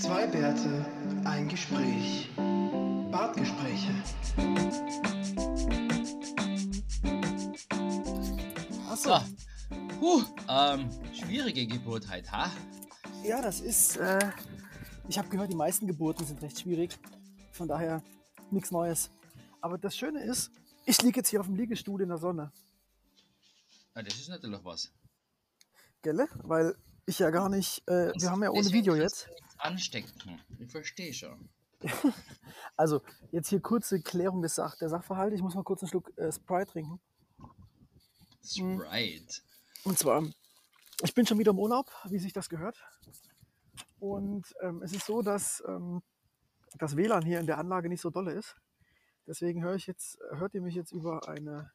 Zwei Bärte, ein Gespräch. Bartgespräche. So. Puh, ähm, schwierige Geburt halt, ha? Ja, das ist. Äh, ich habe gehört, die meisten Geburten sind recht schwierig. Von daher nichts Neues. Aber das Schöne ist, ich liege jetzt hier auf dem Liegestuhl in der Sonne. Ja, das ist natürlich was. Gell? Weil ich ja gar nicht. Äh, wir haben ja ohne Video jetzt. Anstecken. Ich verstehe schon. Also, jetzt hier kurze Klärung des Sach der Sachverhalte. Ich muss mal kurz einen Schluck äh, Sprite trinken. Sprite. Und zwar, ich bin schon wieder im Urlaub, wie sich das gehört. Und ähm, es ist so, dass ähm, das WLAN hier in der Anlage nicht so dolle ist. Deswegen höre ich jetzt, hört ihr mich jetzt über eine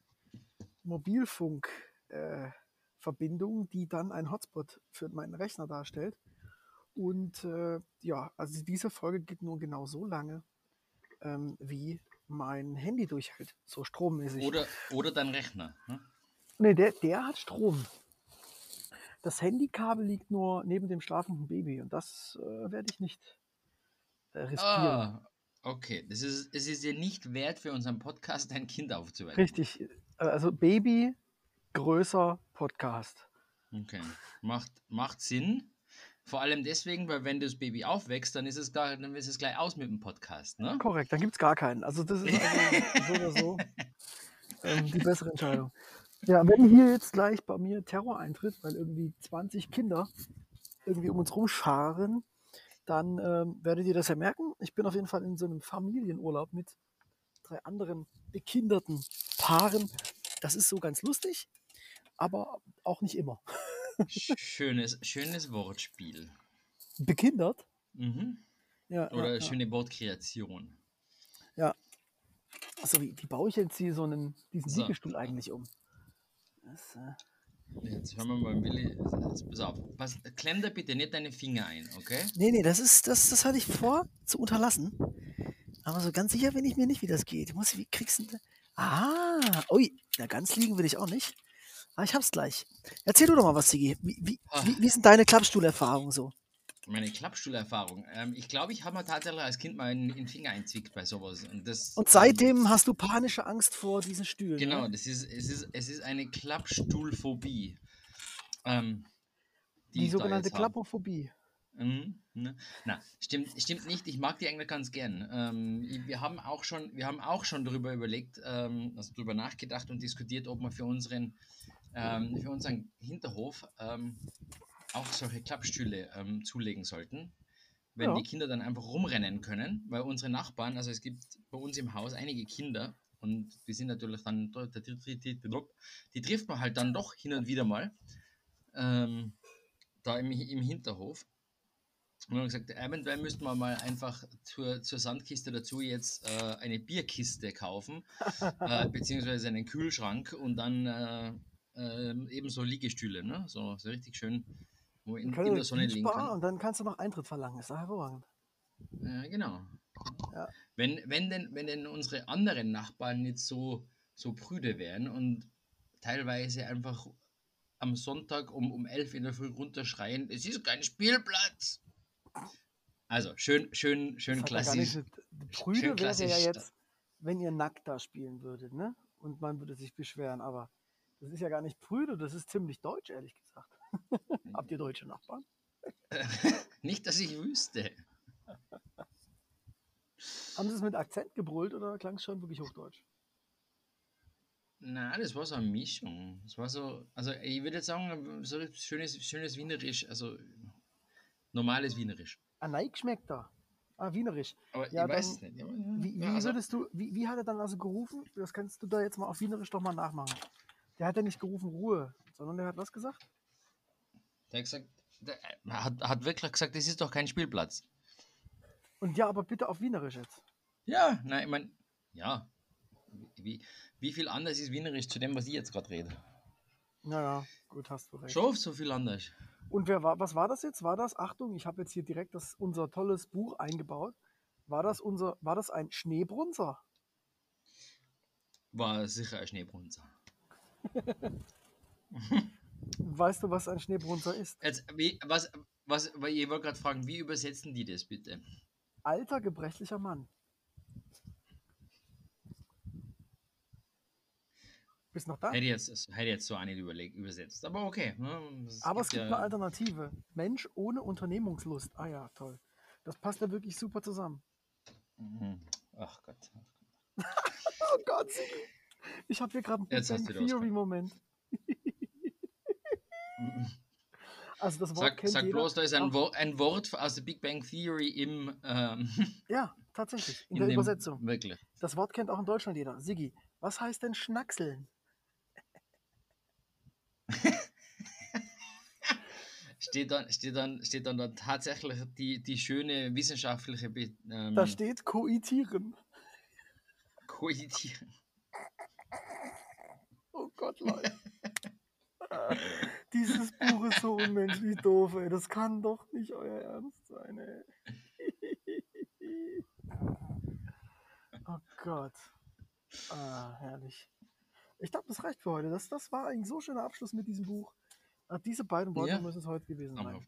Mobilfunkverbindung, äh, die dann ein Hotspot für meinen Rechner darstellt. Und äh, ja, also diese Folge geht nur genau so lange, ähm, wie mein Handy durchhält, so strommäßig. Oder, oder dein Rechner. Hm? Nee, der, der hat Strom. Das Handykabel liegt nur neben dem schlafenden Baby und das äh, werde ich nicht äh, riskieren. Ah, okay. Das ist, es ist dir nicht wert, für unseren Podcast dein Kind aufzuwecken. Richtig. Also Baby größer Podcast. Okay. Macht, macht Sinn. Vor allem deswegen, weil wenn das Baby aufwächst, dann ist es, gar, dann ist es gleich aus mit dem Podcast, ne? Korrekt, dann gibt es gar keinen. Also das ist also so oder so ähm, die bessere Entscheidung. Ja, wenn hier jetzt gleich bei mir Terror eintritt, weil irgendwie 20 Kinder irgendwie um uns rumscharen, dann ähm, werdet ihr das ja merken. Ich bin auf jeden Fall in so einem Familienurlaub mit drei anderen bekinderten Paaren. Das ist so ganz lustig, aber auch nicht immer. Schönes, schönes Wortspiel. Bekindert? Mhm. Ja, Oder ja, ja. schöne Wortkreation. ja. Achso, wie, wie baue ich jetzt hier so einen, diesen So. Liegestuhl eigentlich um? Das, äh, Jetzt hören wir mal, Willi. Pass auf. Pass, klemm da bitte nicht deine Finger ein, okay? Nee, nee, das ist, das, das hatte ich vor zu unterlassen. Aber so ganz sicher bin ich mir nicht, wie das geht. Ich muss, wie kriegst du denn? Ah, ui, na ganz liegen will ich auch nicht. Aber ich hab's gleich. Erzähl du doch mal was, Sigi. Wie, wie, Ah. wie, wie sind deine Klappstuhlerfahrungen so? Meine Klappstuhlerfahrung. Ähm, ich glaube, ich habe mir tatsächlich als Kind mal in den Finger einzwickt bei sowas. Und, das, Und seitdem hast du panische Angst vor diesen Stühlen. Genau, Ne? das ist, es, ist, es ist eine Klappstuhlphobie. Ähm, Die da sogenannte. Klappophobie. Mhm, ne? Na, stimmt, stimmt nicht. Ich mag die eigentlich ganz gern. Ähm, wir haben auch schon, wir haben auch schon darüber überlegt, ähm, also darüber nachgedacht und diskutiert, ob wir für unseren, ähm, für unseren Hinterhof ähm, auch solche Klappstühle ähm, zulegen sollten. Wenn Ja. die Kinder dann einfach rumrennen können, weil unsere Nachbarn, also es gibt bei uns im Haus einige Kinder und die sind natürlich dann, die, die, die, die trifft man halt dann doch hin und wieder mal ähm, da im, im Hinterhof. Und wir haben gesagt, eventuell müssten wir mal einfach zur, zur Sandkiste dazu jetzt äh, eine Bierkiste kaufen, äh, beziehungsweise einen Kühlschrank und dann äh, äh, ebenso Liegestühle, ne? so, so richtig schön, wo in, in der Sonne liegen kann. und dann kannst du noch Eintritt verlangen. Ist doch hervorragend. Ja, genau. Ja. Wenn, wenn, denn, wenn denn unsere anderen Nachbarn nicht so, so prüde wären und teilweise einfach am Sonntag um, um 11 in der Früh runterschreien, es ist kein Spielplatz. Also, schön, schön, schön klassisch. Prüde schön wäre ja jetzt, wenn ihr nackt da spielen würdet, ne? Und man würde sich beschweren, aber das ist ja gar nicht prüde, das ist ziemlich deutsch, ehrlich gesagt. Habt ihr deutsche Nachbarn? Nicht, dass ich wüsste. Haben sie es mit Akzent gebrüllt oder klang es schon wirklich hochdeutsch? Na, das war so eine Mischung. Das war so, also ich würde jetzt sagen, so ein schönes, schönes Wienerisch, also normales Wienerisch. Ah, nein, schmeckt da. Ah, wienerisch. Aber Ja, ich weiß dann- es nicht. Ja, Wie, wie ja, also, würdest du, wie, wie hat er dann also gerufen? Das kannst du da jetzt mal auf wienerisch doch mal nachmachen. Der hat ja nicht gerufen Ruhe, sondern der hat was gesagt? Der hat gesagt, der hat, hat wirklich gesagt, das ist doch kein Spielplatz. Und ja, aber bitte auf wienerisch jetzt. Ja, nein, ich meine, ja. Wie, wie viel anders ist Wienerisch zu dem, was ich jetzt gerade rede? Naja, gut, hast du recht. Schon so viel anders. Und wer war, was war das jetzt? War das, Achtung, ich habe jetzt hier direkt das, unser tolles Buch eingebaut. War das unser, war das ein Schneebrunzer? War sicher ein Schneebrunzer. Weißt du, was ein Schneebrunzer ist? Jetzt, wie, was, was, weil ich wollte gerade fragen, wie übersetzen die das bitte? Alter, gebrechlicher Mann. Bist noch da? Hätte jetzt, hätte jetzt so nicht überlegt, übersetzt. Aber okay. ne, Aber es gibt ja- eine Alternative. Mensch ohne Unternehmungslust. Ah ja, toll. Das passt ja wirklich super zusammen. Mhm. Ach Gott. Oh Gott, Sigi. Ich habe hier gerade einen Big Theory-Moment. Also das Wort Sag, kennt sag jeder. bloß, da ist ein, Wo ein Wort aus der Big Bang Theory im, ähm, Ja, tatsächlich. In, in der dem, Übersetzung. Wirklich. Das Wort kennt auch in Deutschland jeder. Sigi, was heißt denn Schnackseln? Steht dann, steht dann, steht dann, dann tatsächlich die, die schöne wissenschaftliche ähm, Da steht koitieren. Koitieren. Gott, Leute. Dieses Buch ist so unmenschlich doof, ey. Das kann doch nicht euer Ernst sein, ey. Oh Gott. Ah, herrlich. Ich glaube, das reicht für heute. Das, das war ein so schöner Abschluss mit diesem Buch. Ah, diese beiden Worte Ja. müssen es heute gewesen sein. Traumhaft.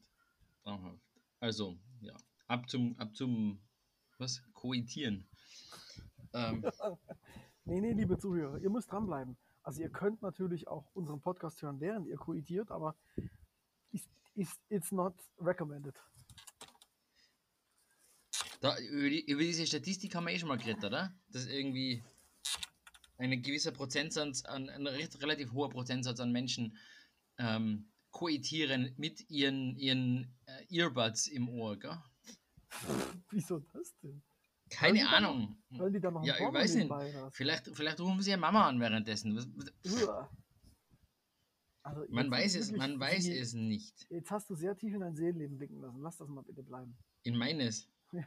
Traumhaft. Also, ja. Ab zum, ab zum, was? Koitieren. Ähm, Nee, nee, liebe Zuhörer, ihr müsst dranbleiben. Also ihr könnt natürlich auch unseren Podcast hören, während ihr koitiert, aber ist, ist, it's not recommended. da, über, die, über diese Statistik haben wir eh schon mal geredet, oder? Dass irgendwie ein gewisser Prozentsatz, an, ein recht, relativ hoher Prozentsatz an Menschen ähm, koitieren mit ihren, ihren äh, Earbuds im Ohr, gell? Wieso das denn? Keine noch- Ahnung. Wollen die da noch Ja, ich weiß nicht. Vielleicht, vielleicht rufen sie ihre Mama an währenddessen. Also Man weiß es, man weiß es nicht. Jetzt hast du sehr tief in dein Seelenleben blicken lassen. Lass das mal bitte bleiben. In meines. Ja.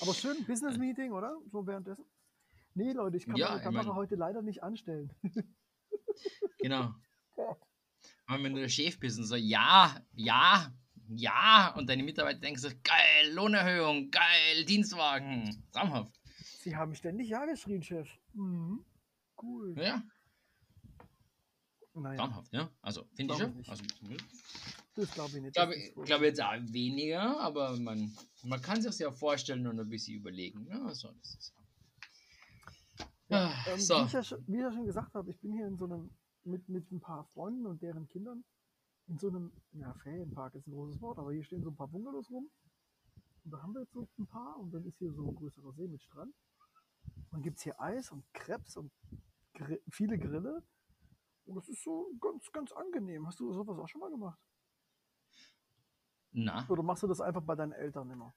Aber schön Business Meeting, oder? So währenddessen. Nee, Leute, ich kann Ja, meine ich Kamera mein- heute leider nicht anstellen. Genau. Und wenn du der Chef bist und so, ja, ja, ja, und deine Mitarbeiter denken so, geil, Lohnerhöhung, geil, Dienstwagen, traumhaft. Sie haben ständig Ja geschrien, Chef. Mhm. Cool. Ja, Naja, traumhaft, ja. Also, finde ich Glaub schon. ich Also, das glaube ich nicht. glaube Das ist wohl- glaub jetzt auch weniger, aber man, man kann sich ja vorstellen und ein bisschen überlegen. Ja, so, das ist Ja, Ah, ähm, so. wie, ich ja schon, wie ich ja schon gesagt habe, ich bin hier in so einem, mit, mit ein paar Freunden und deren Kindern, in so einem, ja, Ferienpark ist ein großes Wort, aber hier stehen so ein paar Bungalows rum. Und da haben wir jetzt so ein paar und dann ist hier so ein größerer See mit Strand. Dann gibt es hier Eis und Krebs und Gri viele Grille. Und das ist so ganz, ganz angenehm. Hast du sowas auch schon mal gemacht? Na, Oder machst du das einfach bei deinen Eltern immer?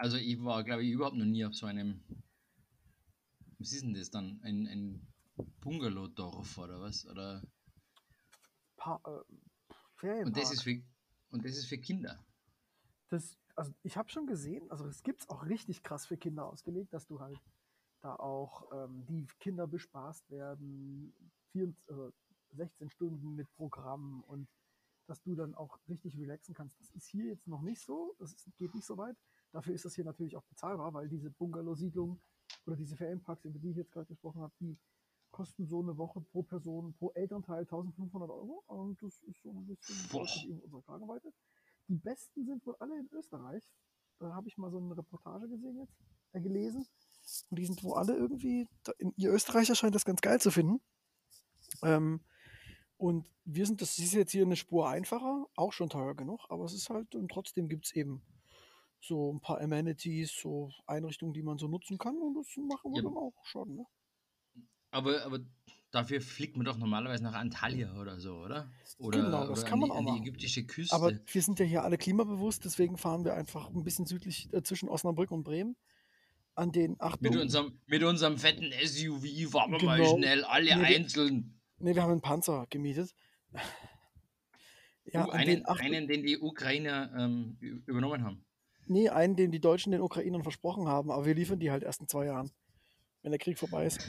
also ich war, glaube ich, überhaupt noch nie auf so einem, was ist denn das dann, ein, ein Bungalow-Dorf oder was? Oder Pa äh, Ferienpark. Und das ist für, und das ist für Kinder. Das, also ich habe schon gesehen, also es gibt es auch richtig krass für Kinder ausgelegt, dass du halt da auch ähm, die Kinder bespaßt werden, 24, also 16 Stunden mit Programm und dass du dann auch richtig relaxen kannst. Das ist hier jetzt noch nicht so, das ist, geht nicht so weit. Dafür ist das hier natürlich auch bezahlbar, weil diese Bungalow-Siedlung oder diese Ferienparks, über die ich jetzt gerade gesprochen habe, die kosten so eine Woche pro Person, pro Elternteil 1500 Euro. Und das ist so ein bisschen Boah. deutlich über unsere Kragenweite. Die besten sind wohl alle in Österreich. Da habe ich mal so eine Reportage gesehen jetzt, äh, gelesen. Und die sind wohl alle irgendwie, in, ihr Österreicher scheint das ganz geil zu finden. Ähm, und wir sind, das ist jetzt hier eine Spur einfacher, auch schon teuer genug, aber es ist halt, und trotzdem gibt es eben so ein paar Amenities, so Einrichtungen, die man so nutzen kann und das machen wir Ja. dann auch schon. Ne? Aber, aber dafür fliegt man doch normalerweise nach Antalya oder so, oder? Oder, Genau, das oder kann an, man die, auch an die machen. ägyptische Küste. Aber wir sind ja hier alle klimabewusst, deswegen fahren wir einfach ein bisschen südlich äh, zwischen Osnabrück und Bremen an den Achtung. mit, unserem, mit unserem fetten SUV fahren wir mal Genau. schnell alle Nee, einzeln. Ne, wir haben einen Panzer gemietet. Ja, Uh, einen, den einen, den die Ukrainer ähm, übernommen haben. nee, einen, den die Deutschen den Ukrainern versprochen haben, aber wir liefern die halt erst in zwei Jahren, wenn der Krieg vorbei ist.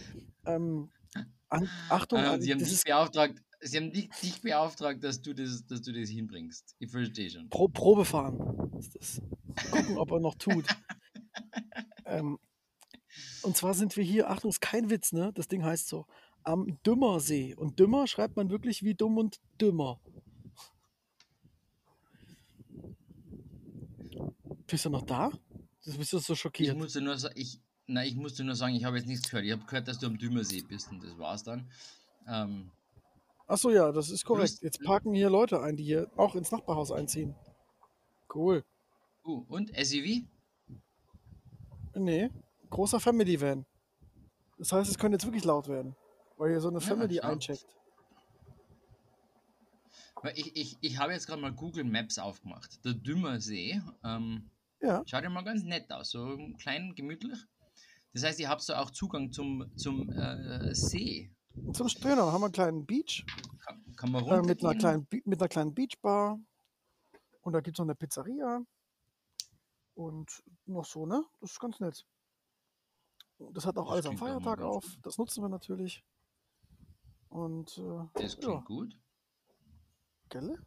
Ähm, an, Achtung, Ah, sie haben das dich beauftragt, sie haben dich, dich beauftragt, dass du das, dass du das hinbringst. Ich verstehe schon. Pro Probefahren. Ist das. Gucken, ob er noch tut. ähm, Und zwar sind wir hier, Achtung, ist kein Witz, ne? Das Ding heißt so, am Dümmersee. Und Dümmer schreibt man wirklich wie dumm und dümmer. Bist du noch da? Das bist du so Ich schockiert. musste nur, sa- ich, nein, ich musste nur sagen, ich habe jetzt nichts gehört. Ich habe gehört, dass du am Dümmersee bist und das war's dann. Ähm, Achso, ja, das ist korrekt. Jetzt parken hier Leute ein, die hier auch ins Nachbarhaus einziehen. Cool. uh, und SUV? Nee, großer Family Van. Das heißt, es könnte jetzt wirklich laut werden, weil hier so eine Ja, Family schau. eincheckt. Ich, ich, ich habe jetzt gerade mal Google Maps aufgemacht. Der Dümmersee. Ähm, Ja, schaut ja mal ganz nett aus. So klein, gemütlich. Das heißt, ihr habt so auch Zugang zum, zum äh, See. zum Ströner haben wir einen kleinen Beach Kann, kann man äh, runter mit, einer kleinen, mit einer kleinen Beachbar. Und da gibt es noch eine Pizzeria. Und noch so, ne? Das ist ganz nett. Das hat auch Das alles am Feiertag auf. Das nutzen wir natürlich. Und, äh, Das klingt ja, gut. gell?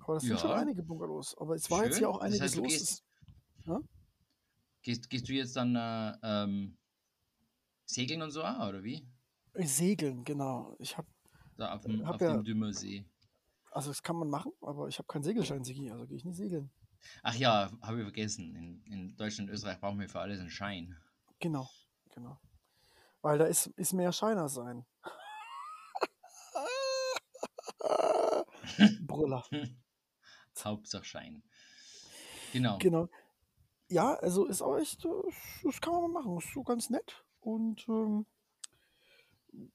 Aber das sind schon Ja. einige Bungalows. Aber es war jetzt Schön. hier auch Das einiges heißt, du los. gehst- Es- Gehst, gehst du jetzt dann äh, ähm, segeln und so auch, oder wie? Segeln, genau. Ich habe, Da auf dem, Hab auf ja- dem Dümmersee. also das kann man machen, aber ich habe keinen Segelschein, Sigi, also gehe ich nicht segeln. Ach ja, habe ich vergessen. In, in Deutschland und Österreich brauchen wir für alles einen Schein. Genau, genau. Weil da ist, ist mehr Scheiner sein. Brüller. Hauptsache Schein. Genau. Genau. Ja, also ist auch echt, äh, das kann man mal machen. Ist so ganz nett. Und ähm,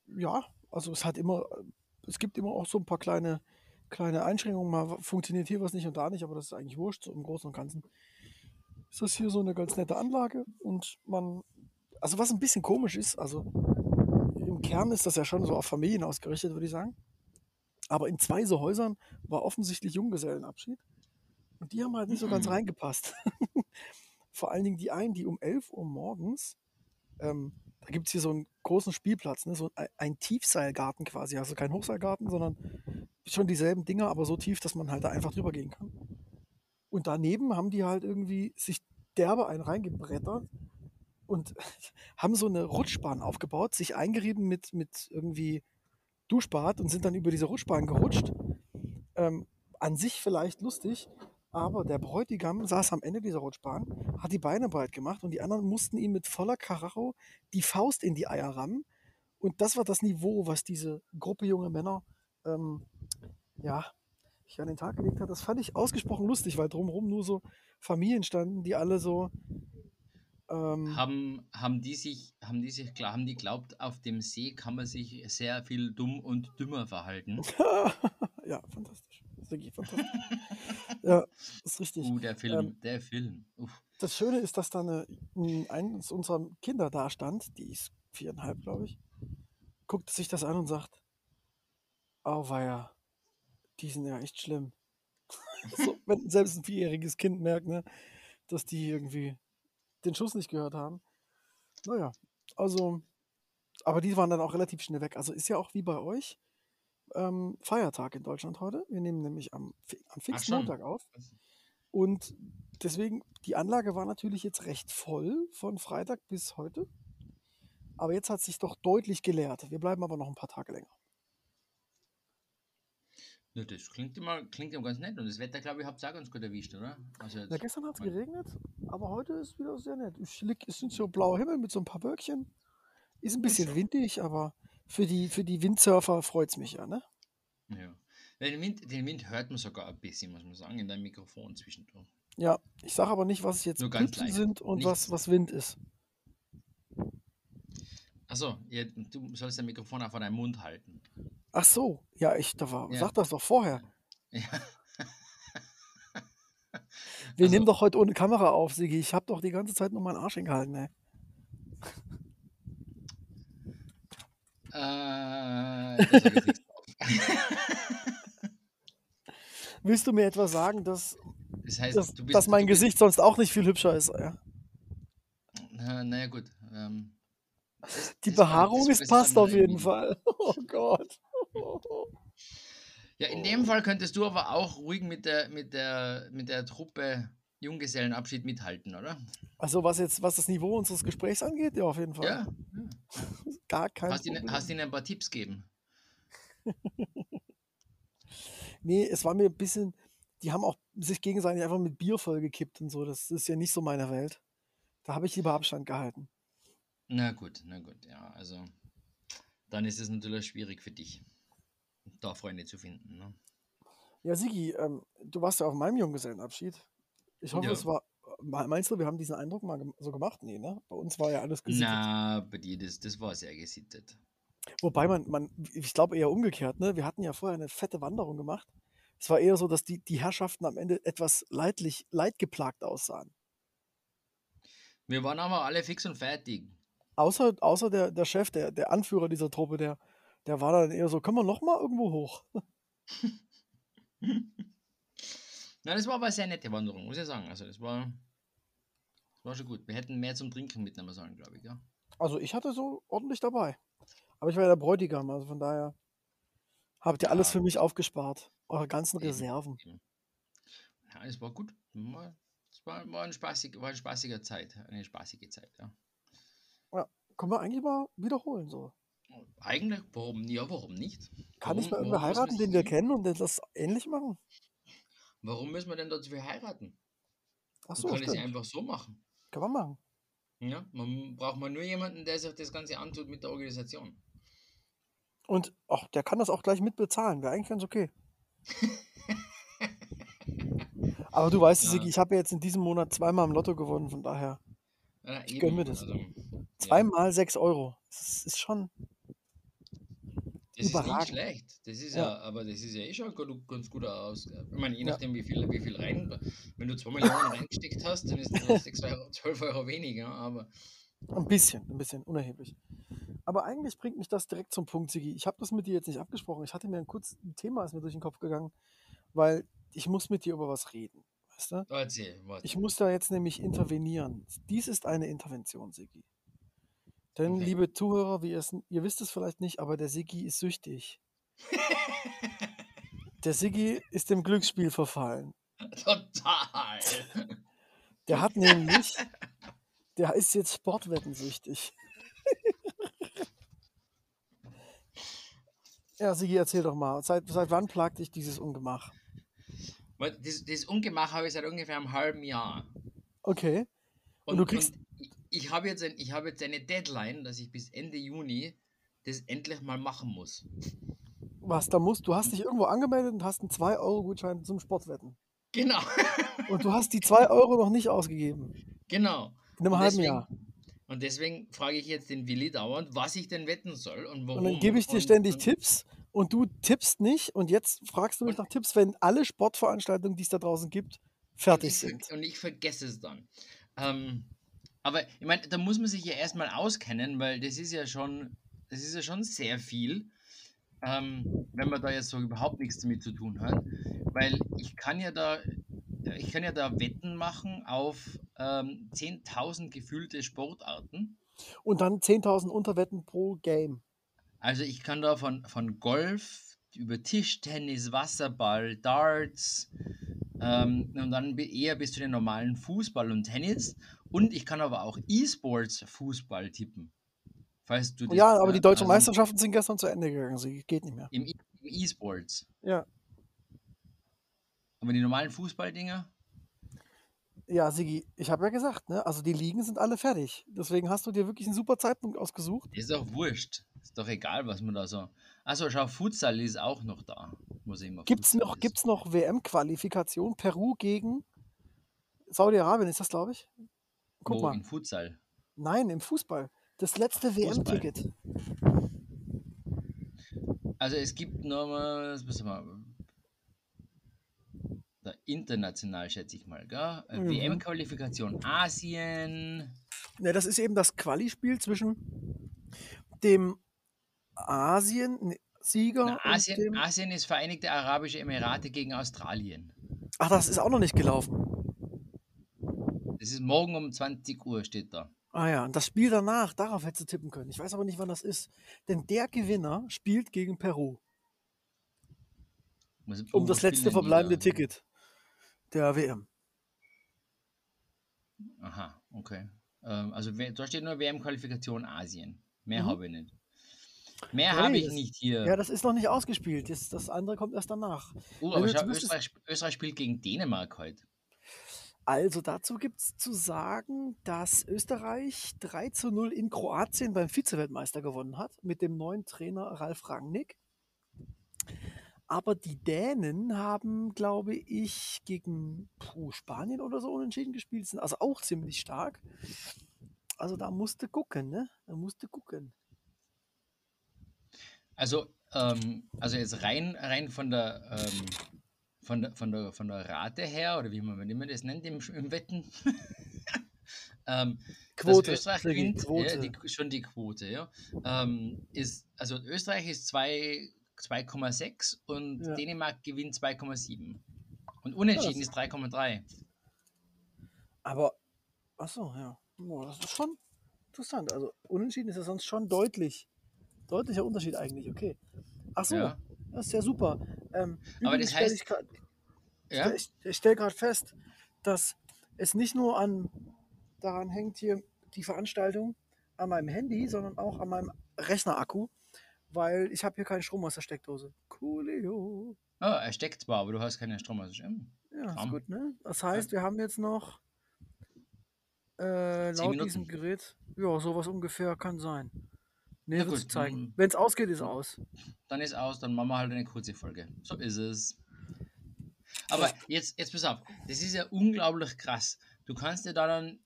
ja, also es hat immer, es gibt immer auch so ein paar kleine, kleine Einschränkungen. Mal funktioniert hier was nicht und da nicht, aber das ist eigentlich wurscht. So im Großen und Ganzen ist das hier so eine ganz nette Anlage. Und man, also was ein bisschen komisch ist, also im Kern ist das ja schon so auf Familien ausgerichtet, würde ich sagen. Aber in zwei so Häusern war offensichtlich Junggesellenabschied. Und die haben halt nicht so ganz Mhm. reingepasst. Vor allen Dingen die einen, die um 11 Uhr morgens, ähm, da gibt es hier so einen großen Spielplatz, ne? so ein, ein Tiefseilgarten quasi. Also kein Hochseilgarten, sondern schon dieselben Dinger, aber so tief, dass man halt da einfach drüber gehen kann. Und daneben haben die halt irgendwie sich derbe einen reingebrettert und haben so eine Rutschbahn aufgebaut, sich eingerieben mit, mit irgendwie Duschbad und sind dann über diese Rutschbahn gerutscht. Ähm, an sich vielleicht lustig, aber der Bräutigam saß am Ende dieser Rutschbahn, hat die Beine breit gemacht und die anderen mussten ihm mit voller Karacho die Faust in die Eier rammen. Und das war das Niveau, was diese Gruppe junge Männer ähm, ja, hier an den Tag gelegt hat. Das fand ich ausgesprochen lustig, weil drumherum nur so Familien standen, die alle so. Ähm, Haben, haben die sich, haben die sich, klar, haben die glaubt, auf dem See kann man sich sehr viel dumm und dümmer verhalten. ja, fantastisch. Wirklich fantastisch. ja, ist richtig. Uh, der Film, Ähm, der Film. Uff. Das Schöne ist, dass da eine, eines unserer Kinder da stand, die ist viereinhalb, glaube ich, guckt sich das an und sagt, auweia, die sind ja echt schlimm. so, wenn selbst ein vierjähriges Kind merkt, ne, dass die irgendwie den Schuss nicht gehört haben. Naja, also, aber die waren dann auch relativ schnell weg. Also ist ja auch wie bei euch ähm, Feiertag in Deutschland heute. Wir nehmen nämlich am, am fixen. Montag auf. Und deswegen, die Anlage war natürlich jetzt recht voll von Freitag bis heute. Aber jetzt hat sich doch deutlich geleert. Wir bleiben aber noch ein paar Tage länger. Ja, das klingt immer, klingt immer ganz nett. Und das Wetter, glaube ich, habt ihr auch ganz gut erwischt, oder? Also Ja, gestern hat es geregnet, aber heute ist wieder sehr nett. Es sind so blauer Himmel mit so ein paar Wölkchen. Ist ein bisschen windig, aber für die, für die Windsurfer freut es mich ja, ne? Ja. Den Wind, den Wind hört man sogar ein bisschen, muss man sagen, in deinem Mikrofon zwischendurch. Ja, ich sage aber nicht, was jetzt leicht. sind und was, was Wind ist. Achso, ja, du sollst dein Mikrofon auch vor deinem Mund halten. Ach so, ja, ich da war, Ja. sag das doch vorher. Ja. Wir Also- nehmen doch heute ohne Kamera auf, Sigi. Ich habe doch die ganze Zeit nur meinen Arsch hingehalten, ey. Äh, da sag ich nichts drauf. Willst du mir etwa sagen, dass, Das heißt, dass, du bist. dass mein du bist, Gesicht sonst auch nicht viel hübscher ist? Ja? Na, naja, gut. Ähm, das- Die Behaarung ist passt auf jeden Fall. Oh Gott. Ja, in dem Fall könntest du aber auch ruhig mit der, mit der, mit der Truppe Junggesellenabschied mithalten, oder? Also was jetzt, was das Niveau unseres Gesprächs angeht, ja, auf jeden Fall. Ja. Gar kein Hast du ihnen, Problem. hast ihnen ein paar Tipps gegeben? Nee, es war mir ein bisschen, die haben auch sich gegenseitig einfach mit Bier vollgekippt und so. Das ist ja nicht so meine Welt. Da habe ich lieber Abstand gehalten. Na gut, na gut, ja, also dann ist es natürlich schwierig für dich, da Freunde zu finden. Ne? Ja, Sigi, ähm, du warst ja auf meinem Junggesellenabschied. Ich hoffe, Ja. es war. me- Meinst du, wir haben diesen Eindruck mal so gemacht? Nee, ne? Bei uns war ja alles gesittet. Na, bei dir, das, das war sehr gesittet. Wobei man, man ich glaube eher umgekehrt, ne? Wir hatten ja vorher eine fette Wanderung gemacht. Es war eher so, dass die, die Herrschaften am Ende etwas leidlich, leidgeplagt aussahen. Wir waren aber alle fix und fertig. Außer, außer der, der Chef, der, der Anführer dieser Truppe, der, der war dann eher so, können wir noch mal irgendwo hoch? Na, das war aber eine sehr nette Wanderung, muss ich sagen. Also das war, das war schon gut. Wir hätten mehr zum Trinken mitnehmen sollen, glaube ich, ja. Also ich hatte so ordentlich dabei. Aber ich war ja der Bräutigam, also von daher habt ihr alles Ja. für mich aufgespart. Eure ganzen Eben. Reserven. Ja, es war gut. War- Es war, war, ein spaßig, war eine spaßige Zeit. Eine spaßige Zeit, ja. Können wir eigentlich mal wiederholen so. Eigentlich, warum, ja, warum nicht? Kann ich mal irgendwer warum müssen heiraten, den wir kennen und das ähnlich machen? Warum müssen wir denn dazu heiraten? Achso, Man kann es ja stimmt. einfach so machen. Kann man machen. Ja, man braucht man nur jemanden, der sich das Ganze antut mit der Organisation. Und ach, der kann das auch gleich mitbezahlen. Wäre eigentlich ganz okay. Aber du weißt, es, Ja. Ich habe ja jetzt in diesem Monat zweimal im Lotto gewonnen, von daher Ja, Ich gönn mir das. Also, ja, zweimal sechs Euro. Das ist, ist schon. das ist nicht überragend. schlecht. Das ist Ja. ja, aber das ist ja eh schon gu- ganz gut aus. Ich meine, je Ja. nachdem, wie viel, wie viel rein. Wenn du 2 Millionen reingesteckt hast, dann ist das 6 Euro, 12 Euro weniger. Aber Ein bisschen, ein bisschen, unerheblich. Aber eigentlich bringt mich das direkt zum Punkt, Sigi. Ich habe das mit dir jetzt nicht abgesprochen. Ich hatte mir ein kurzes Thema ist mir durch den Kopf gegangen, weil ich muss mit dir über was reden. Weißt du? oh, erzähl, warte. Ich muss da jetzt nämlich intervenieren. Dies ist eine Intervention, Sigi. Denn, Okay. liebe Zuhörer, wie ihr, es, ihr wisst es vielleicht nicht, aber der Sigi ist süchtig. Der Sigi ist dem Glücksspiel verfallen. Total. Der hat nämlich, der ist jetzt Sportwettensüchtig. ja, Sigi, erzähl doch mal. Seit, seit wann plagt dich dieses Ungemach? Das, das Ungemach habe ich seit ungefähr einem halben Jahr. Okay. Und du kriegst- ich, ich habe jetzt, ein, ich habe jetzt eine Deadline, dass ich bis Ende Juni das endlich mal machen muss. Was, da musst, du hast dich irgendwo angemeldet und hast einen 2-Euro-Gutschein zum Sportwetten. Genau. Und du hast die 2 Euro noch nicht ausgegeben. genau. In einem Und halben deswegen- Jahr. Und deswegen frage ich jetzt den Willi dauernd, was ich denn wetten soll und warum. Und dann gebe ich dir und- ständig und, Tipps und du tippst nicht. Und jetzt fragst du mich nach Tipps, wenn alle Sportveranstaltungen, die es da draußen gibt, und fertig ich, ver- sind. Und ich vergesse es dann. Ähm, aber ich meine, da muss man sich ja erstmal auskennen, weil das ist ja schon, das ist ja schon sehr viel, ähm, wenn man da jetzt so überhaupt nichts damit zu tun hat. Weil ich kann ja da, ich kann ja da Wetten machen auf ähm, 10.000 gefühlte Sportarten. Und dann 10.000 Unterwetten pro Game. Also ich kann da von, von Golf über Tischtennis, Wasserball, Darts ähm, und dann eher bis zu den normalen Fußball und Tennis. Und ich kann aber auch E-Sports Fußball tippen. Falls du das, Ja, aber äh, die deutschen also Meisterschaften sind gestern zu Ende gegangen. Sie geht nicht mehr. Im E- im E-Sports. Ja. Aber die normalen Fußballdinger, Ja, Sigi, ich habe ja gesagt, ne? Also die Ligen sind alle fertig. Deswegen hast du dir wirklich einen super Zeitpunkt ausgesucht. ist doch wurscht. Ist doch egal, was man da so. Achso, schau, Futsal ist auch noch da. Muss ich immer Gibt's Futsal noch, ist. gibt's noch WM-Qualifikation? Peru gegen Saudi-Arabien, ist das, glaube ich? Guck Wo? mal. In Futsal. Nein, im Fußball. Das letzte. WM-Ticket. Also es gibt nochmal, was müssen wir, da international schätze ich mal, gell? Äh, Mhm. WM-Qualifikation Asien. Ne, das ist eben das Quali-Spiel zwischen dem Asien-Sieger und Asien, dem... Asien ist Vereinigte Arabische Emirate gegen Australien. Ach, das ist auch noch nicht gelaufen. Das ist morgen um 20 Uhr, steht da. Ah ja, und das Spiel danach, darauf hättest du tippen können. Ich weiß aber nicht, wann das ist. Denn der Gewinner spielt gegen Peru um oh, das letzte verbleibende? Ticket der WM. Aha, okay. Ähm, also da steht nur WM-Qualifikation Asien. Mehr Mhm. habe ich nicht. Mehr Ja, habe ich das- nicht hier. Ja, das ist noch nicht ausgespielt. Das, das andere kommt erst danach. oh, wenn aber schau, Österreich, Österreich spielt gegen Dänemark heute. Also dazu gibt es zu sagen, dass Österreich 3 zu 0 in Kroatien beim Vizeweltmeister gewonnen hat mit dem neuen Trainer Ralf Rangnick. Aber die Dänen haben, glaube ich, gegen puh, Spanien oder so unentschieden gespielt, sind also auch ziemlich stark. Also da musste gucken, ne? Da musste gucken. Also, ähm, also jetzt rein, rein von der, ähm, von der, von der, von der Rate her, oder wie man, wie man das nennt im, im Wetten, ähm, Quote, Österreich gewinnt, Quote. Ja, die, schon die Quote, ja. Ähm, ist, also Österreich ist zwei- 2,6 und Ja. Dänemark gewinnt 2,7. Und unentschieden das- ist 3,3. Aber, achso, ja. Boah, das ist schon interessant. Also unentschieden ist ja sonst schon deutlich. Deutlicher Unterschied eigentlich, okay. Achso, Ja. das ist ja super. Ähm, Aber das heißt- ich grad- Ja? Ich, ich stelle gerade fest, dass es nicht nur an daran hängt hier die Veranstaltung an meinem Handy, sondern auch an meinem Rechnerakku, weil ich habe hier keinen Strom aus der Steckdose. Coolio. Oh, er steckt zwar, aber du hast keinen Strom. Also, hm. Ja, ist Kram. gut, ne? Das heißt, wir haben jetzt noch äh, laut Minuten. diesem Gerät, ja, sowas ungefähr kann sein. Nähere zu gut, zeigen. Wenn es ausgeht, ist aus. dann ist aus, dann machen wir halt eine kurze Folge. So ist es. Aber jetzt, jetzt pass auf, das ist ja unglaublich krass. Du kannst dir da dann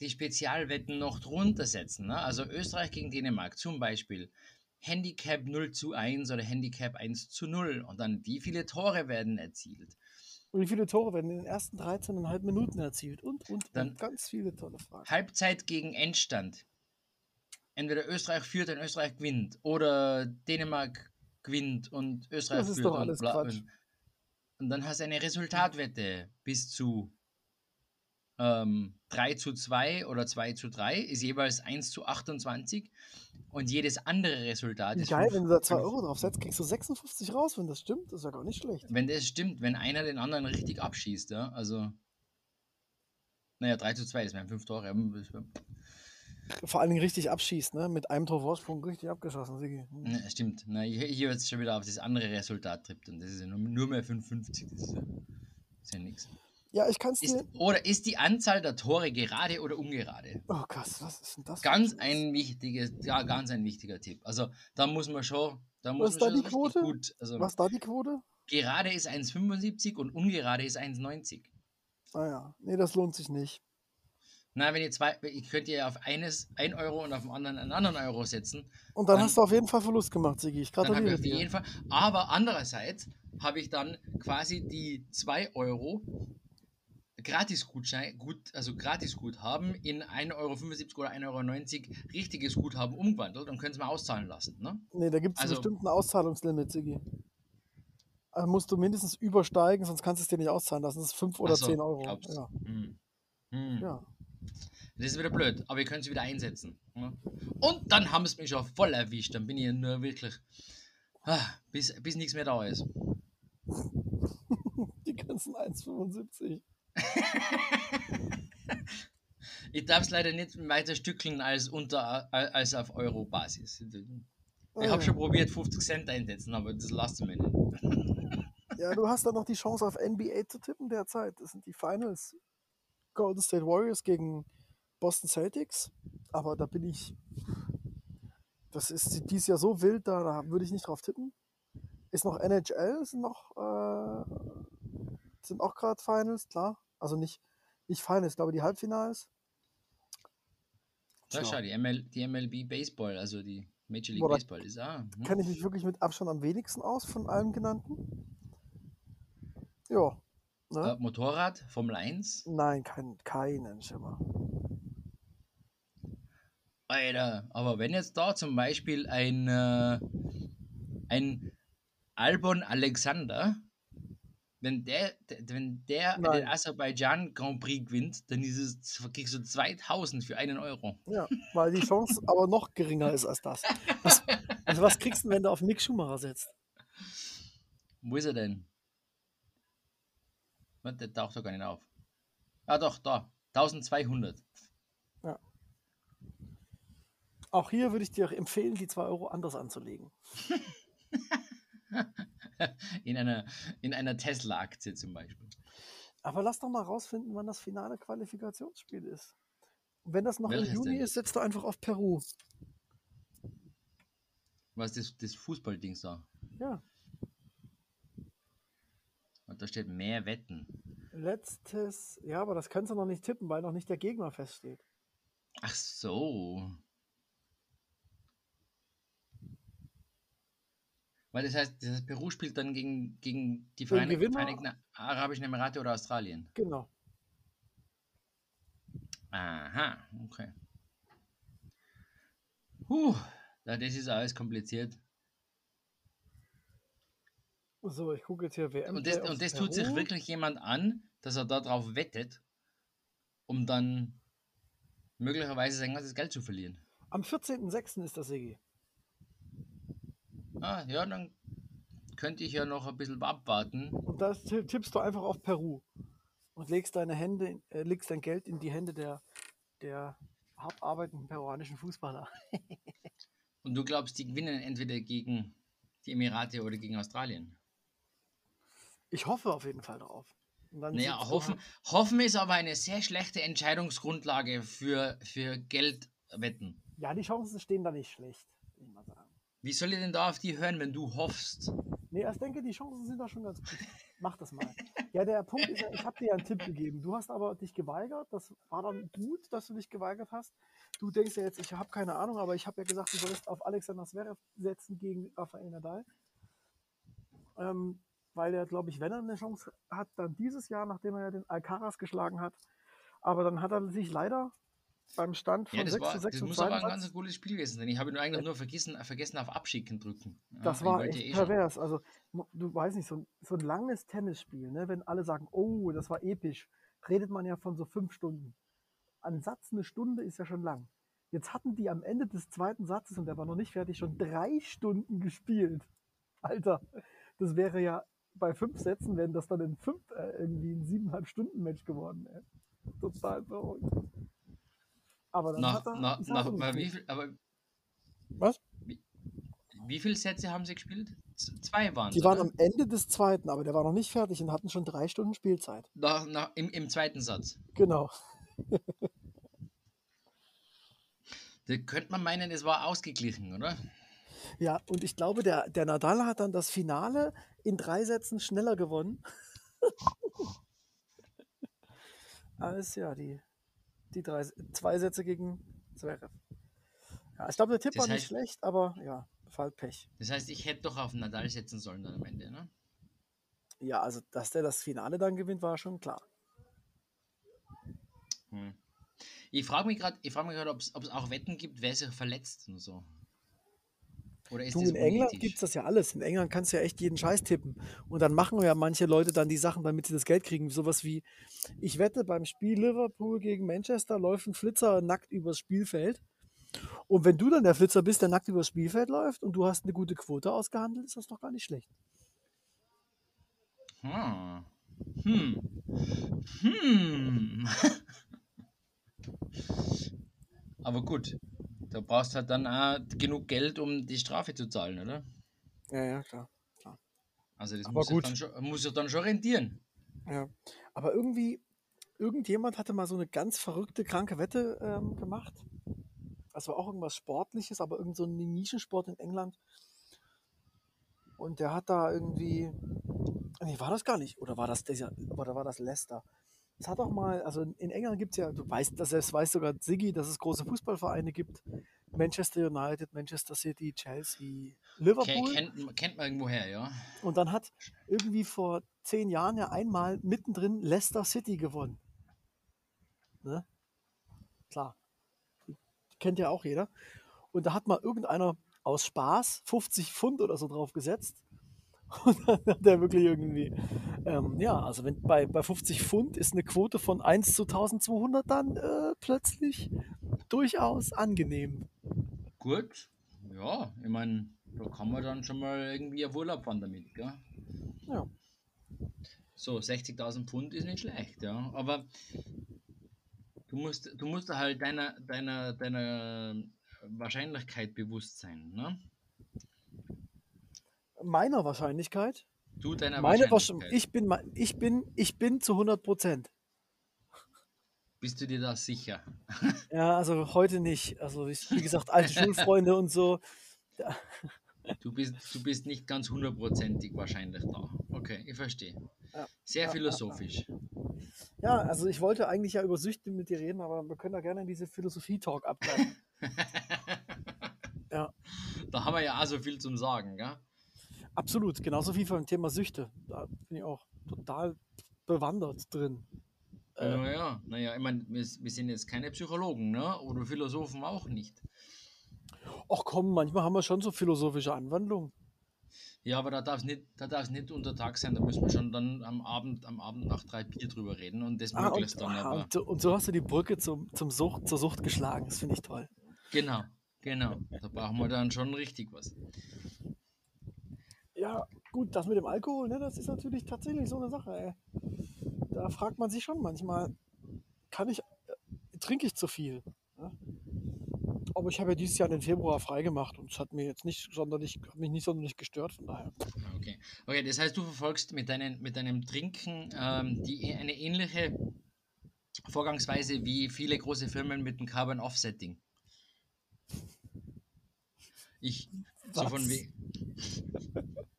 die Spezialwetten noch drunter setzen. Ne? Also Österreich gegen Dänemark zum Beispiel. Handicap 0 zu 1 oder Handicap 1 zu 0. Und dann wie viele Tore werden erzielt? Und wie viele Tore werden in den ersten 13,5 Minuten erzielt? Und, und, Dann- und ganz viele tolle Fragen. Halbzeit gegen Endstand. Entweder Österreich führt und Österreich gewinnt oder Dänemark gewinnt und Österreich Das ist führt doch und alles bla- Quatsch. Und, und dann hast du eine Resultatwette bis zu ähm, 3 zu 2 oder 2 zu 3 ist jeweils 1 zu 28 und jedes andere Resultat ist geil, wenn du da 2 fünf- Euro drauf setzt, kriegst du 56 raus, wenn das stimmt. Das ist ja gar nicht schlecht. Wenn das stimmt, wenn einer den anderen richtig abschießt, ja, also naja, 3 zu 2, das wären 5 Tore. Wär- Vor allen Dingen richtig abschießt, ne? Mit einem Tor Vorsprung richtig abgeschossen, Sigi. Hm. Ne, stimmt. Na, hier, hier wird es schon wieder auf das andere Resultat trippt und das ist ja nur, nur mehr 55. Das ist ja, das ist ja nichts. Ja, ich kann es dir. oder ist die Anzahl der Tore gerade oder ungerade? Oh krass, was ist denn das? Ganz ein ein wichtiges, ja, ganz ein wichtiger Tipp. Also da muss man schon, da muss ist man da schon die Quote? gut. Also Was ist da die Quote? gerade ist 1,75 und ungerade ist 1,90. Ah ja, nee, das lohnt sich nicht. Na, wenn ihr zwei, ich könnte ja auf eines 1 Euro und auf dem anderen einen anderen Euro setzen. Und dann, Dann- hast du auf jeden Fall Verlust gemacht, Sigi. Ich Dann habe ich gratuliere auf jeden Fall. Aber andererseits habe ich dann quasi die 2 Euro Gratis-Gutschein, gut, also Gratis-Guthaben in 1,75 Euro oder 1,90 Euro richtiges Guthaben umgewandelt und können es mal auszahlen lassen. Ne? Nee, da gibt es Also- bestimmt ein Auszahlungslimit, Sigi. Also musst du mindestens übersteigen, sonst kannst du es dir nicht auszahlen lassen. Das ist 5 oder so, 10 Euro. glaubst? Ja. Hm. Hm. ja. Das ist wieder blöd, aber ihr könnt es wieder einsetzen. Ne? Und dann haben es mich schon voll erwischt. Dann bin ich nur wirklich, ah, bis, bis nichts mehr da ist. Die ganzen 1,75. Ich darf es leider nicht weiter stückeln als, unter, als auf Euro-Basis. Ich habe schon probiert, 50 Cent einsetzen, aber das lasst mir nicht. Ja, du hast dann noch die Chance auf NBA zu tippen derzeit. Das sind die Finals. Golden State Warriors gegen Boston Celtics. Aber da bin ich. Das ist dieses Jahr so wild, da, da würde ich nicht drauf tippen. Ist noch NHL, sind noch äh, sind auch gerade Finals, klar. Also nicht, nicht Finals, ich glaube die Halbfinals. Ja, schau, die, ML, die MLB Baseball, also die Major League Boah, Baseball ist ah, hm. kenne ich mich wirklich mit Abstand am wenigsten aus von allem genannten. Ja. Ne? äh, Motorrad, Formel 1. Nein, kein, keinen Schimmer. Alter, aber wenn jetzt da zum Beispiel ein, äh, ein Albon Alexander, wenn der, wenn der Nein. den Aserbaidschan Grand Prix gewinnt, dann ist es, kriegst du 2000 für einen Euro. Ja, weil die Chance aber noch geringer ist als das. Was, also was kriegst du, wenn du auf Mick Schumacher setzt? Wo ist er denn? Der taucht doch gar nicht auf. Ah doch, da. 1200. Auch hier würde ich dir empfehlen, die 2 Euro anders anzulegen. in einer, in einer Tesla-Aktie zum Beispiel. Aber lass doch mal rausfinden, wann das finale Qualifikationsspiel ist. Und wenn das noch Welches im Juni ist, setzt du einfach auf Peru. Was ist das, das Fußballding da? Ja. Und da steht mehr Wetten. Letztes, ja, aber das kannst du noch nicht tippen, weil noch nicht der Gegner feststeht. Ach so. Weil das heißt, das heißt Peru spielt dann gegen, gegen die Vereine. Vereinigten Arabischen Emirate oder Australien. Genau. Aha, okay. Ja, das ist alles kompliziert. So, ich gucke jetzt hier WM. Und das, und das tut sich wirklich jemand an, dass er darauf wettet, um dann möglicherweise sein ganzes Geld zu verlieren. Am 14.06. ist das EG. Ah, ja, dann könnte ich ja noch ein bisschen abwarten. Und da ti- tippst du einfach auf Peru und legst deine Hände, äh, legst dein Geld in die Hände der, der hart arbeitenden peruanischen Fußballer. Und du glaubst, die gewinnen entweder gegen die Emirate oder gegen Australien? Ich hoffe auf jeden Fall darauf. Naja, hoffen, hoffen ist aber eine sehr schlechte Entscheidungsgrundlage für, für Geldwetten. Ja, die Chancen stehen da nicht schlecht, würde ich mal sagen. Wie soll ich denn da auf die hören, wenn du hoffst? Nee, ich denke, die Chancen sind da schon ganz gut. Mach das mal. Ja, der Punkt ist ich habe dir ja einen Tipp gegeben. Du hast aber dich geweigert. Das war dann gut, dass du dich geweigert hast. Du denkst ja jetzt, ich habe keine Ahnung, aber ich habe ja gesagt, du sollst auf Alexander Zverev setzen gegen Rafael Nadal. Ähm, weil er, glaube ich, wenn er eine Chance hat, dann dieses Jahr, nachdem er ja den Alcaraz geschlagen hat. Aber dann hat er sich leider beim Stand von Ja, das, 6 war, zu 6 das muss aber ein ganz cooles Spiel gewesen sein. Ich habe nur eigentlich nur vergessen, vergessen auf Abschicken drücken. Ja, Das war echt eh schon. pervers. Also, mo- du weißt nicht, so ein, so ein langes Tennisspiel, ne? wenn alle sagen, oh, das war episch, redet man ja von so fünf Stunden. Ein Satz eine Stunde ist ja schon lang. Jetzt hatten die am Ende des zweiten Satzes, und der war noch nicht fertig, schon drei Stunden gespielt. Alter, das wäre ja bei fünf Sätzen, wären das dann in fünf, äh, irgendwie ein siebeneinhalb Stunden Match geworden. Ey. Total verrückt. Aber dann Nach, hat er nach, nach, aber wie, viel, aber Was? wie viele Sätze haben sie gespielt? Zwei waren Die waren am Ende des zweiten, aber der war noch nicht fertig und hatten schon drei Stunden Spielzeit. nach, nach, im, Im zweiten Satz. Genau. Da könnte man meinen, es war ausgeglichen, oder? Ja, und ich glaube, der, der Nadal hat dann das Finale in drei Sätzen schneller gewonnen. als ja, die, die drei, zwei Sätze gegen Zverev. Ja, ich glaube, der Tipp Das war nicht heißt- schlecht, aber ja, Fall Pech. Das heißt, ich hätte doch auf Nadal setzen sollen dann am Ende, ne? Ja, also, dass der das Finale dann gewinnt, war schon klar. Hm. Ich frage mich gerade, frag ob es auch Wetten gibt, wer sich verletzt und so. Du, in England gibt es das ja alles. In England kannst du ja echt jeden Scheiß tippen. Und dann machen ja manche Leute dann die Sachen, damit sie das Geld kriegen. Sowas wie, ich wette, beim Spiel Liverpool gegen Manchester läuft ein Flitzer nackt übers Spielfeld. Und wenn du dann der Flitzer bist, der nackt übers Spielfeld läuft und du hast eine gute Quote ausgehandelt, ist das doch gar nicht schlecht. Hm. Hm. Hm. Aber gut, da brauchst halt dann auch genug Geld, um die Strafe zu zahlen, oder? Ja, ja, klar. Also das Aber muss gut. dann schon, muss dann schon rentieren. Ja. Aber irgendwie, irgendjemand hatte mal so eine ganz verrückte, kranke Wette ähm, gemacht. Das war auch irgendwas Sportliches, aber irgend so ein Nischensport in England. Und der hat da irgendwie. Nee, war das gar nicht. Oder war das oder war das Leicester? Es hat auch mal, also in England gibt es ja, du weißt, das selbst weiß sogar Siggi, dass es große Fußballvereine gibt. Manchester United, Manchester City, Chelsea, Liverpool. kennt, kennt man irgendwoher, ja. Und dann hat irgendwie vor zehn Jahren ja einmal mittendrin Leicester City gewonnen. Ne? Klar. Kennt ja auch jeder. Und da hat mal irgendeiner aus Spaß 50 Pfund oder so drauf gesetzt. Und dann hat der wirklich irgendwie, ähm, ja, also wenn bei, bei 50 Pfund ist eine Quote von 1 zu 1200 dann äh, plötzlich durchaus angenehm. Gut, ja, ich meine, da kann man dann schon mal irgendwie auf Urlaub fahren damit, gell? Ja. So, 60.000 Pfund ist nicht schlecht, ja. Aber Du musst, du musst halt deiner, deiner, deiner Wahrscheinlichkeit bewusst sein, ne? Meiner Wahrscheinlichkeit? Du deiner Meine Wahrscheinlichkeit. Ich bin, ich bin, ich bin zu 100 Prozent. Bist du dir da sicher? Ja, also heute nicht. Also ich, wie gesagt, alte Schulfreunde und so. Du bist, du bist nicht ganz hundertprozentig wahrscheinlich da. Okay, ich verstehe. Ja, Sehr ja. philosophisch. Ja, also ich wollte eigentlich ja über Süchte mit dir reden, aber wir können da gerne in diese Philosophie-Talk abgleiten. Ja. Da haben wir ja auch so viel zum Sagen, gell? Absolut, genauso wie beim Thema Süchte. Da bin ich auch total bewandert drin. Äh, Naja, naja, ich meine, wir, wir sind jetzt keine Psychologen, ne? Oder Philosophen auch nicht. ach komm, manchmal haben wir schon so philosophische Anwandlungen. Ja, aber da darf es nicht, da darf's nicht unter Tag sein, da müssen wir schon dann am Abend, am Abend nach drei Bier drüber reden und das Ah, möglichst und, dann ah, aber. und, so- und so hast du die Brücke zum, zum Sucht, zur Sucht geschlagen. Das finde ich toll. Genau, genau. Da brauchen wir dann schon richtig was. Ja, gut, das mit dem Alkohol, ne, das ist natürlich tatsächlich so eine Sache, ey. Da fragt man sich schon manchmal, kann ich, äh, trinke ich zu viel? Ne? Aber ich habe ja dieses Jahr den Februar freigemacht und es hat mir jetzt nicht sonderlich, hat mich nicht sonderlich gestört, von daher. Okay. Okay, das heißt, du verfolgst mit, deinen, mit deinem Trinken ähm, die, eine ähnliche Vorgangsweise wie viele große Firmen mit dem Carbon Offsetting. Ich, so von, Was?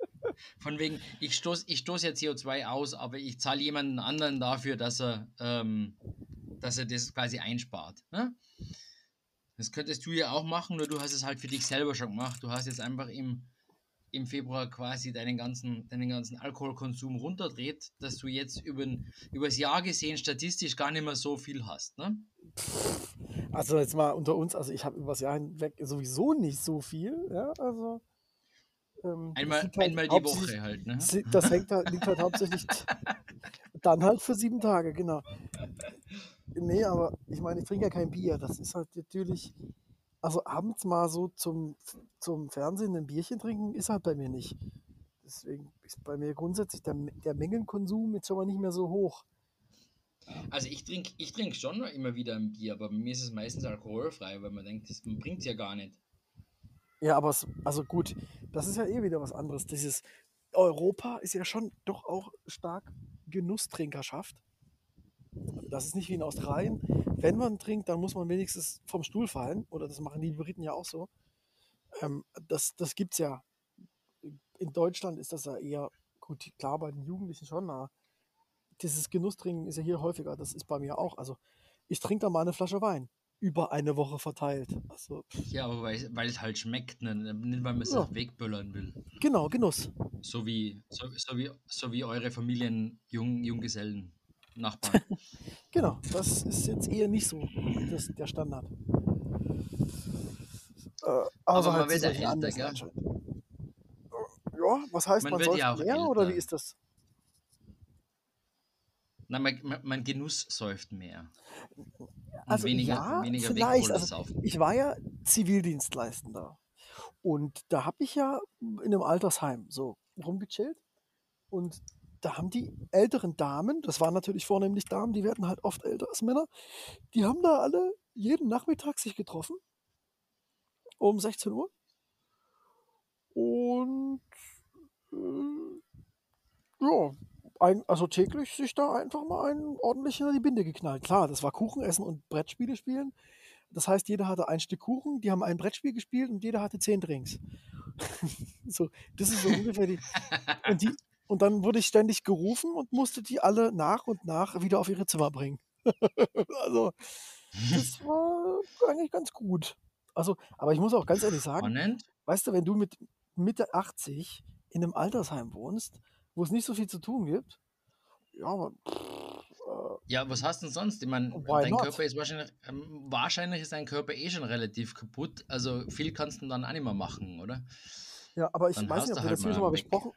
von wegen, ich stoße ich stoß ja CO2 aus, aber ich zahle jemanden anderen dafür, dass er, ähm, dass er das quasi einspart. Ne? Das könntest du ja auch machen, nur du hast es halt für dich selber schon gemacht. Du hast jetzt einfach im, im Februar quasi deinen ganzen, deinen ganzen Alkoholkonsum runterdreht, dass du jetzt über das Jahr gesehen statistisch gar nicht mehr so viel hast. Ne? Also jetzt mal unter uns, also ich habe übers Jahr hinweg sowieso nicht so viel, ja, also. Ähm, Einmal, halt einmal die Woche halt. Ne? Das hängt halt, liegt halt hauptsächlich dann halt für sieben Tage, genau. Nee, aber ich meine, ich trinke ja kein Bier. Das ist halt natürlich, also abends mal so zum, zum Fernsehen ein Bierchen trinken, ist halt bei mir nicht. Deswegen ist bei mir grundsätzlich der, der Mengenkonsum jetzt schon mal nicht mehr so hoch. Also ich trinke ich trink schon immer wieder ein Bier, aber bei mir ist es meistens alkoholfrei, weil man denkt, das bringt es ja gar nicht. Ja, aber es, also gut, das ist ja eh wieder was anderes. Dieses Europa ist ja schon doch auch stark Genusstrinkerschaft. Das ist nicht wie in Australien. Wenn man trinkt, dann muss man wenigstens vom Stuhl fallen. Oder das machen die Briten ja auch so. Ähm, das das gibt es ja. In Deutschland ist das ja eher, gut, klar, bei den Jugendlichen schon, aber dieses Genusstrinken ist ja hier häufiger. Das ist bei mir auch. Also ich trinke da mal eine Flasche Wein. Über eine Woche verteilt. Also, Ja, aber weil, weil es halt schmeckt, ne? nicht weil man es Ja. wegböllern will. genau, Genuss. So wie, so, so wie, so wie eure Familien Jung, Junggesellen, Nachbarn. Genau, das ist jetzt eher nicht so das, der Standard. Äh, also man halt wird ja älter, gell? Ja, was heißt, Man man, wird ja auch mehr oder wie älter, ist das? Mein, mein, mein Genuss säuft mehr. Also weniger, ja, weniger vielleicht. Also, ich war ja Zivildienstleistender und da habe ich ja in einem Altersheim so rumgechillt und da haben die älteren Damen, das waren natürlich vornehmlich Damen, die werden halt oft älter als Männer, die haben da alle jeden Nachmittag sich getroffen um 16 Uhr und äh, ja, ein, also täglich sich da einfach mal einen ordentlich in die Binde geknallt. Klar, das war Kuchen essen und Brettspiele spielen. Das heißt, jeder hatte ein Stück Kuchen, die haben ein Brettspiel gespielt und jeder hatte zehn Drinks. so, das ist so ungefähr die. Und, die, und dann wurde ich ständig gerufen und musste die alle nach und nach wieder auf ihre Zimmer bringen. also, das war eigentlich ganz gut. Also, aber ich muss auch ganz ehrlich sagen, Spannend. weißt du, wenn du mit Mitte 80 in einem Altersheim wohnst, wo es nicht so viel zu tun gibt, ja, man, pff, äh, Ja, was hast du denn sonst? Ich meine, dein not? Körper ist wahrscheinlich, ähm, wahrscheinlich ist dein Körper eh schon relativ kaputt. Also viel kannst du dann auch nicht mehr machen, oder? ja, aber ich Dann weiß nicht, ob wir halt das hier mal schon mal weg. besprochen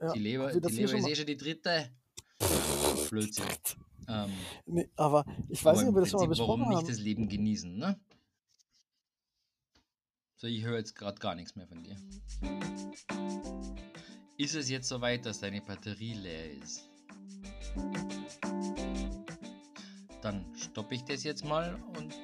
ja, die Leber, die Leber ist eh schon die dritte. Blödsinn. Ähm, nee, aber ich weiß aber nicht, ob wir das schon mal Prinzip, warum besprochen nicht haben. das Leben genießen, ne? So, ich höre jetzt gerade gar nichts mehr von dir. Ist es jetzt soweit, dass deine Batterie leer ist? dann stoppe ich das jetzt mal und